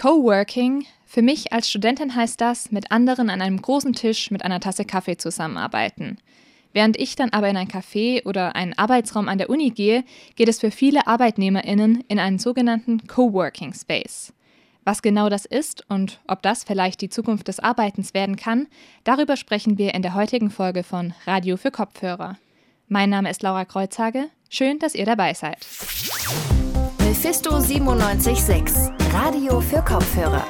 Coworking, für mich als Studentin heißt das, mit anderen an einem großen Tisch mit einer Tasse Kaffee zusammenarbeiten. Während ich dann aber in ein Café oder einen Arbeitsraum an der Uni gehe, geht es für viele ArbeitnehmerInnen in einen sogenannten Coworking Space. Was genau das ist und ob das vielleicht die Zukunft des Arbeitens werden kann, darüber sprechen wir in der heutigen Folge von Radio für Kopfhörer. Mein Name ist Laura Kreuzhage. Schön, dass ihr dabei seid. Mephisto 976, Radio für Kopfhörer.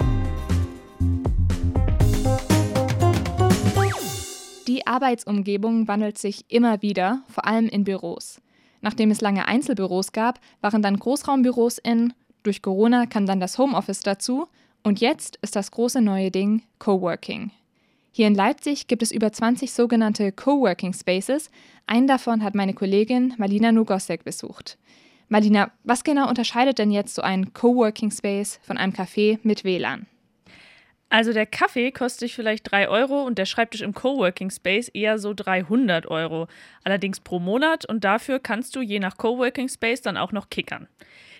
Die Arbeitsumgebung wandelt sich immer wieder, vor allem in Büros. Nachdem es lange Einzelbüros gab, waren dann Großraumbüros in, durch Corona kam dann das Homeoffice dazu und jetzt ist das große neue Ding Coworking. Hier in Leipzig gibt es über 20 sogenannte Coworking Spaces. Einen davon hat meine Kollegin Malina Nugosek besucht. Malina, was genau unterscheidet denn jetzt so ein Coworking Space von einem Café mit WLAN? Also der Kaffee kostet vielleicht 3 Euro und der Schreibtisch im Coworking Space eher so 300 Euro. Allerdings pro Monat und dafür kannst du je nach Coworking Space dann auch noch kickern.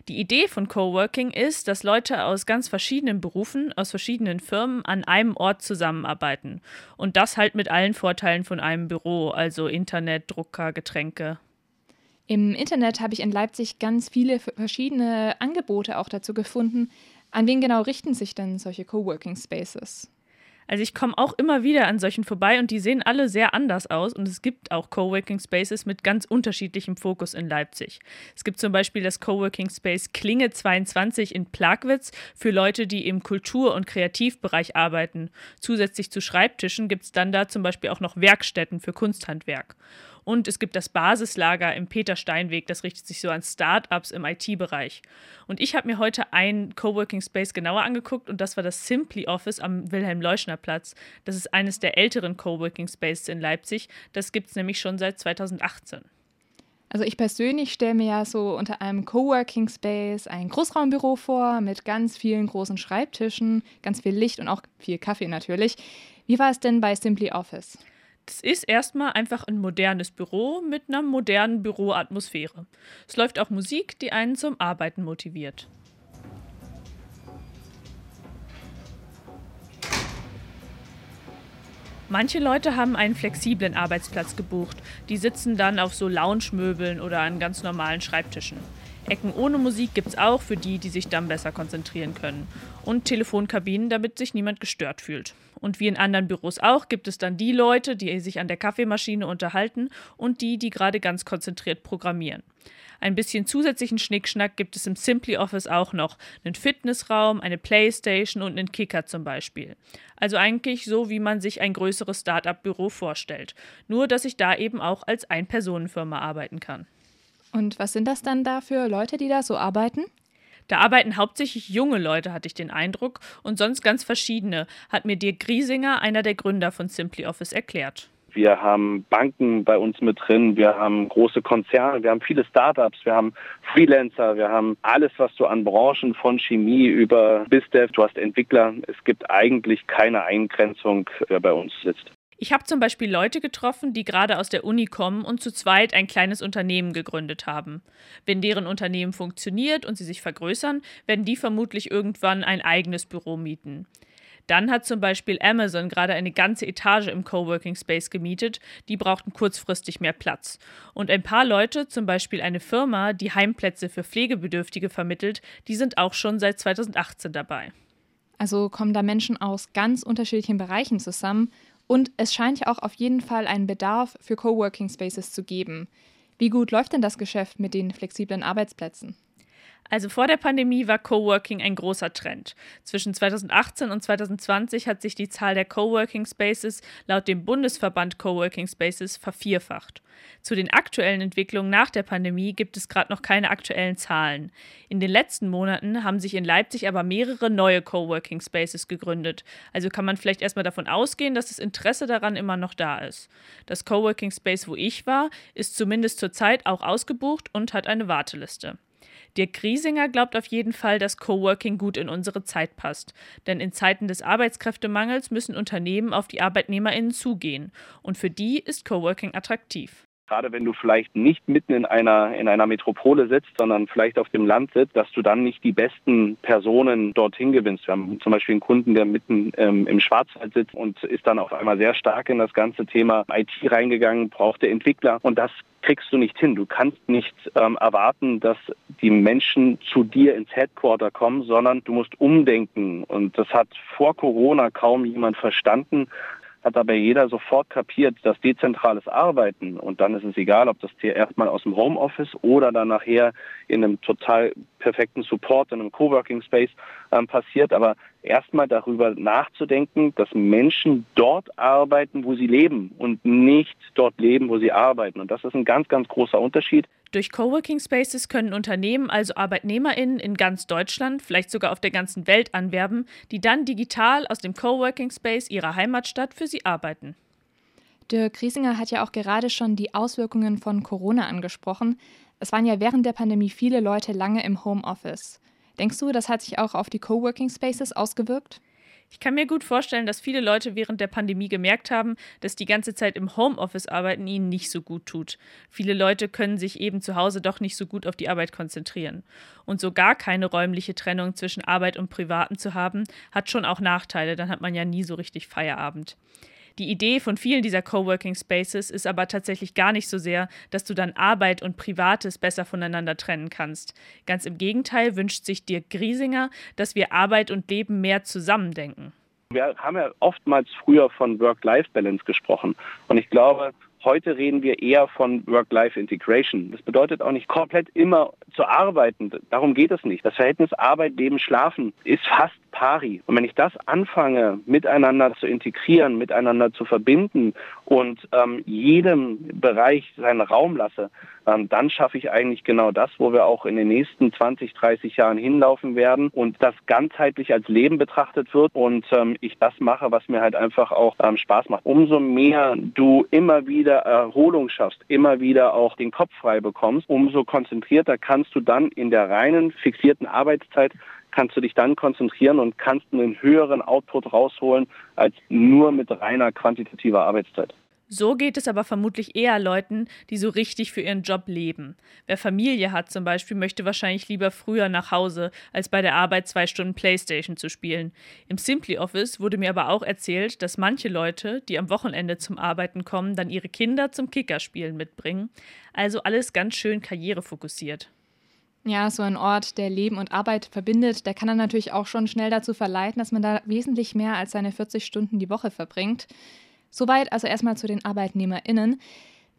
Die Idee von Coworking ist, dass Leute aus ganz verschiedenen Berufen, aus verschiedenen Firmen an einem Ort zusammenarbeiten. Und das halt mit allen Vorteilen von einem Büro, also Internet, Drucker, Getränke. Im Internet habe ich in Leipzig ganz viele verschiedene Angebote auch dazu gefunden, an wen genau richten sich denn solche Coworking Spaces? Also ich komme auch immer wieder an solchen vorbei und die sehen alle sehr anders aus und es gibt auch Coworking Spaces mit ganz unterschiedlichem Fokus in Leipzig. Es gibt zum Beispiel das Coworking Space Klinge 22 in Plagwitz für Leute, die im Kultur- und Kreativbereich arbeiten. Zusätzlich zu Schreibtischen gibt es dann da zum Beispiel auch noch Werkstätten für Kunsthandwerk. Und es gibt das Basislager im Peter Steinweg, das richtet sich so an Startups im IT-Bereich. Und ich habe mir heute einen Coworking Space genauer angeguckt und das war das Simply Office am Wilhelm-Leuschner-Platz. Das ist eines der älteren Coworking Spaces in Leipzig. Das gibt es nämlich schon seit 2018. Also ich persönlich stelle mir ja so unter einem Coworking Space ein Großraumbüro vor mit ganz vielen großen Schreibtischen, ganz viel Licht und auch viel Kaffee natürlich. Wie war es denn bei Simply Office? Es ist erstmal einfach ein modernes Büro mit einer modernen Büroatmosphäre. Es läuft auch Musik, die einen zum Arbeiten motiviert. Manche Leute haben einen flexiblen Arbeitsplatz gebucht. Die sitzen dann auf so Lounge-Möbeln oder an ganz normalen Schreibtischen. Ecken ohne Musik gibt es auch für die, die sich dann besser konzentrieren können. Und Telefonkabinen, damit sich niemand gestört fühlt. Und wie in anderen Büros auch, gibt es dann die Leute, die sich an der Kaffeemaschine unterhalten und die, die gerade ganz konzentriert programmieren. Ein bisschen zusätzlichen Schnickschnack gibt es im Simply Office auch noch. Einen Fitnessraum, eine Playstation und einen Kicker zum Beispiel. Also eigentlich so, wie man sich ein größeres Start-up-Büro vorstellt. Nur, dass ich da eben auch als Ein-Personen-Firma arbeiten kann. Und was sind das dann da für Leute, die da so arbeiten? Da arbeiten hauptsächlich junge Leute, hatte ich den Eindruck, und sonst ganz verschiedene, hat mir Dirk Griesinger, einer der Gründer von Simply Office, erklärt. Wir haben Banken bei uns mit drin, wir haben große Konzerne, wir haben viele Startups, wir haben Freelancer, wir haben alles, was du an Branchen von Chemie über BizDev, du hast Entwickler. Es gibt eigentlich keine Eingrenzung, wer bei uns sitzt. Ich habe zum Beispiel Leute getroffen, die gerade aus der Uni kommen und zu zweit ein kleines Unternehmen gegründet haben. Wenn deren Unternehmen funktioniert und sie sich vergrößern, werden die vermutlich irgendwann ein eigenes Büro mieten. Dann hat zum Beispiel Amazon gerade eine ganze Etage im Coworking Space gemietet, die brauchten kurzfristig mehr Platz. Und ein paar Leute, zum Beispiel eine Firma, die Heimplätze für Pflegebedürftige vermittelt, die sind auch schon seit 2018 dabei. Also kommen da Menschen aus ganz unterschiedlichen Bereichen zusammen und es scheint ja auch auf jeden Fall einen Bedarf für Coworking Spaces zu geben. Wie gut läuft denn das Geschäft mit den flexiblen Arbeitsplätzen? Also vor der Pandemie war Coworking ein großer Trend. Zwischen 2018 und 2020 hat sich die Zahl der Coworking Spaces laut dem Bundesverband Coworking Spaces vervierfacht. Zu den aktuellen Entwicklungen nach der Pandemie gibt es gerade noch keine aktuellen Zahlen. In den letzten Monaten haben sich in Leipzig aber mehrere neue Coworking Spaces gegründet. Also kann man vielleicht erstmal davon ausgehen, dass das Interesse daran immer noch da ist. Das Coworking Space, wo ich war, ist zumindest zurzeit auch ausgebucht und hat eine Warteliste. Dirk Griesinger glaubt auf jeden Fall, dass Coworking gut in unsere Zeit passt. Denn in Zeiten des Arbeitskräftemangels müssen Unternehmen auf die ArbeitnehmerInnen zugehen. Und für die ist Coworking attraktiv. Gerade wenn du vielleicht nicht mitten in einer, in einer Metropole sitzt, sondern vielleicht auf dem Land sitzt, dass du dann nicht die besten Personen dorthin gewinnst. Wir haben zum Beispiel einen Kunden, der mitten ähm, im Schwarzwald sitzt und ist dann auf einmal sehr stark in das ganze Thema IT reingegangen, brauchte Entwickler und das kriegst du nicht hin. Du kannst nicht ähm, erwarten, dass die Menschen zu dir ins Headquarter kommen, sondern du musst umdenken. Und das hat vor Corona kaum jemand verstanden hat aber jeder sofort kapiert, dass dezentrales Arbeiten und dann ist es egal, ob das hier erstmal aus dem Homeoffice oder dann nachher in einem total perfekten Support, in einem Coworking Space ähm, passiert, aber erstmal darüber nachzudenken, dass Menschen dort arbeiten, wo sie leben und nicht dort leben, wo sie arbeiten. Und das ist ein ganz, ganz großer Unterschied. Durch Coworking Spaces können Unternehmen also ArbeitnehmerInnen in ganz Deutschland, vielleicht sogar auf der ganzen Welt anwerben, die dann digital aus dem Coworking Space ihrer Heimatstadt für sie arbeiten. Dirk Riesinger hat ja auch gerade schon die Auswirkungen von Corona angesprochen. Es waren ja während der Pandemie viele Leute lange im Homeoffice. Denkst du, das hat sich auch auf die Coworking Spaces ausgewirkt? Ich kann mir gut vorstellen, dass viele Leute während der Pandemie gemerkt haben, dass die ganze Zeit im Homeoffice arbeiten ihnen nicht so gut tut. Viele Leute können sich eben zu Hause doch nicht so gut auf die Arbeit konzentrieren. Und so gar keine räumliche Trennung zwischen Arbeit und Privaten zu haben, hat schon auch Nachteile, dann hat man ja nie so richtig Feierabend. Die Idee von vielen dieser Coworking Spaces ist aber tatsächlich gar nicht so sehr, dass du dann Arbeit und Privates besser voneinander trennen kannst. Ganz im Gegenteil wünscht sich Dirk Griesinger, dass wir Arbeit und Leben mehr zusammendenken. Wir haben ja oftmals früher von Work-Life-Balance gesprochen. Und ich glaube, Heute reden wir eher von Work-Life-Integration. Das bedeutet auch nicht komplett immer zu arbeiten. Darum geht es nicht. Das Verhältnis Arbeit, Leben, Schlafen ist fast pari. Und wenn ich das anfange, miteinander zu integrieren, miteinander zu verbinden und ähm, jedem Bereich seinen Raum lasse, ähm, dann schaffe ich eigentlich genau das, wo wir auch in den nächsten 20, 30 Jahren hinlaufen werden und das ganzheitlich als Leben betrachtet wird und ähm, ich das mache, was mir halt einfach auch ähm, Spaß macht. Umso mehr du immer wieder Erholung schaffst, immer wieder auch den Kopf frei bekommst, umso konzentrierter kannst du dann in der reinen fixierten Arbeitszeit kannst du dich dann konzentrieren und kannst einen höheren Output rausholen als nur mit reiner quantitativer Arbeitszeit. So geht es aber vermutlich eher Leuten, die so richtig für ihren Job leben. Wer Familie hat zum Beispiel, möchte wahrscheinlich lieber früher nach Hause, als bei der Arbeit zwei Stunden Playstation zu spielen. Im Simply Office wurde mir aber auch erzählt, dass manche Leute, die am Wochenende zum Arbeiten kommen, dann ihre Kinder zum Kickerspielen mitbringen. Also alles ganz schön karrierefokussiert. Ja, so ein Ort, der Leben und Arbeit verbindet, der kann dann natürlich auch schon schnell dazu verleiten, dass man da wesentlich mehr als seine 40 Stunden die Woche verbringt. Soweit also erstmal zu den ArbeitnehmerInnen.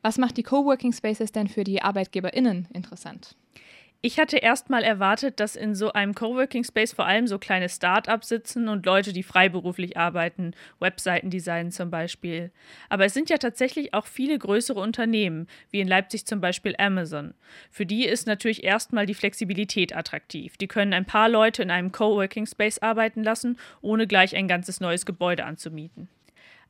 Was macht die Coworking Spaces denn für die ArbeitgeberInnen interessant? Ich hatte erst mal erwartet, dass in so einem Coworking Space vor allem so kleine Start-ups sitzen und Leute, die freiberuflich arbeiten, Webseiten designen zum Beispiel. Aber es sind ja tatsächlich auch viele größere Unternehmen, wie in Leipzig zum Beispiel Amazon. Für die ist natürlich erstmal die Flexibilität attraktiv. Die können ein paar Leute in einem Coworking Space arbeiten lassen, ohne gleich ein ganzes neues Gebäude anzumieten.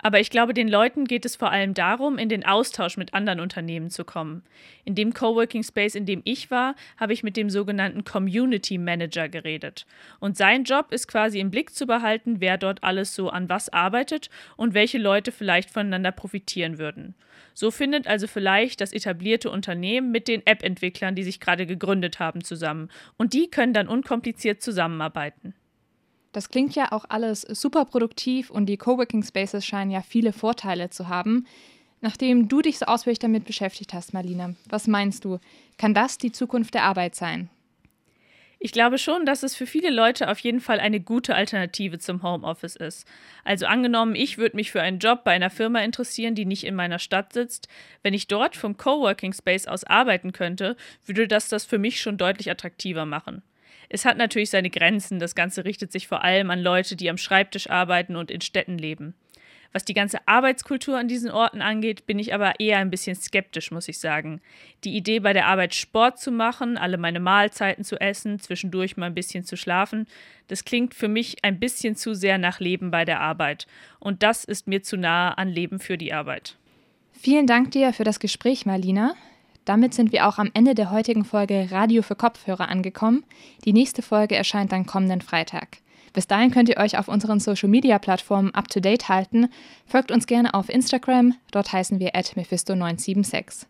Aber ich glaube, den Leuten geht es vor allem darum, in den Austausch mit anderen Unternehmen zu kommen. In dem Coworking Space, in dem ich war, habe ich mit dem sogenannten Community Manager geredet. Und sein Job ist quasi im Blick zu behalten, wer dort alles so an was arbeitet und welche Leute vielleicht voneinander profitieren würden. So findet also vielleicht das etablierte Unternehmen mit den App-Entwicklern, die sich gerade gegründet haben, zusammen. Und die können dann unkompliziert zusammenarbeiten. Das klingt ja auch alles super produktiv und die Coworking Spaces scheinen ja viele Vorteile zu haben. Nachdem du dich so ausführlich damit beschäftigt hast, Marlina, was meinst du? Kann das die Zukunft der Arbeit sein? Ich glaube schon, dass es für viele Leute auf jeden Fall eine gute Alternative zum Homeoffice ist. Also angenommen, ich würde mich für einen Job bei einer Firma interessieren, die nicht in meiner Stadt sitzt. Wenn ich dort vom Coworking Space aus arbeiten könnte, würde das das für mich schon deutlich attraktiver machen. Es hat natürlich seine Grenzen. Das Ganze richtet sich vor allem an Leute, die am Schreibtisch arbeiten und in Städten leben. Was die ganze Arbeitskultur an diesen Orten angeht, bin ich aber eher ein bisschen skeptisch, muss ich sagen. Die Idee, bei der Arbeit Sport zu machen, alle meine Mahlzeiten zu essen, zwischendurch mal ein bisschen zu schlafen, das klingt für mich ein bisschen zu sehr nach Leben bei der Arbeit. Und das ist mir zu nahe an Leben für die Arbeit. Vielen Dank dir für das Gespräch, Marlina. Damit sind wir auch am Ende der heutigen Folge Radio für Kopfhörer angekommen. Die nächste Folge erscheint dann kommenden Freitag. Bis dahin könnt ihr euch auf unseren Social Media Plattformen up to date halten. Folgt uns gerne auf Instagram, dort heißen wir at Mephisto976.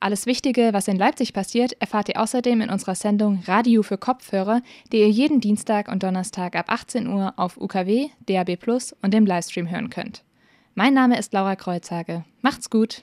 Alles Wichtige, was in Leipzig passiert, erfahrt ihr außerdem in unserer Sendung Radio für Kopfhörer, die ihr jeden Dienstag und Donnerstag ab 18 Uhr auf UKW, DAB Plus und im Livestream hören könnt. Mein Name ist Laura Kreuzhage. Macht's gut.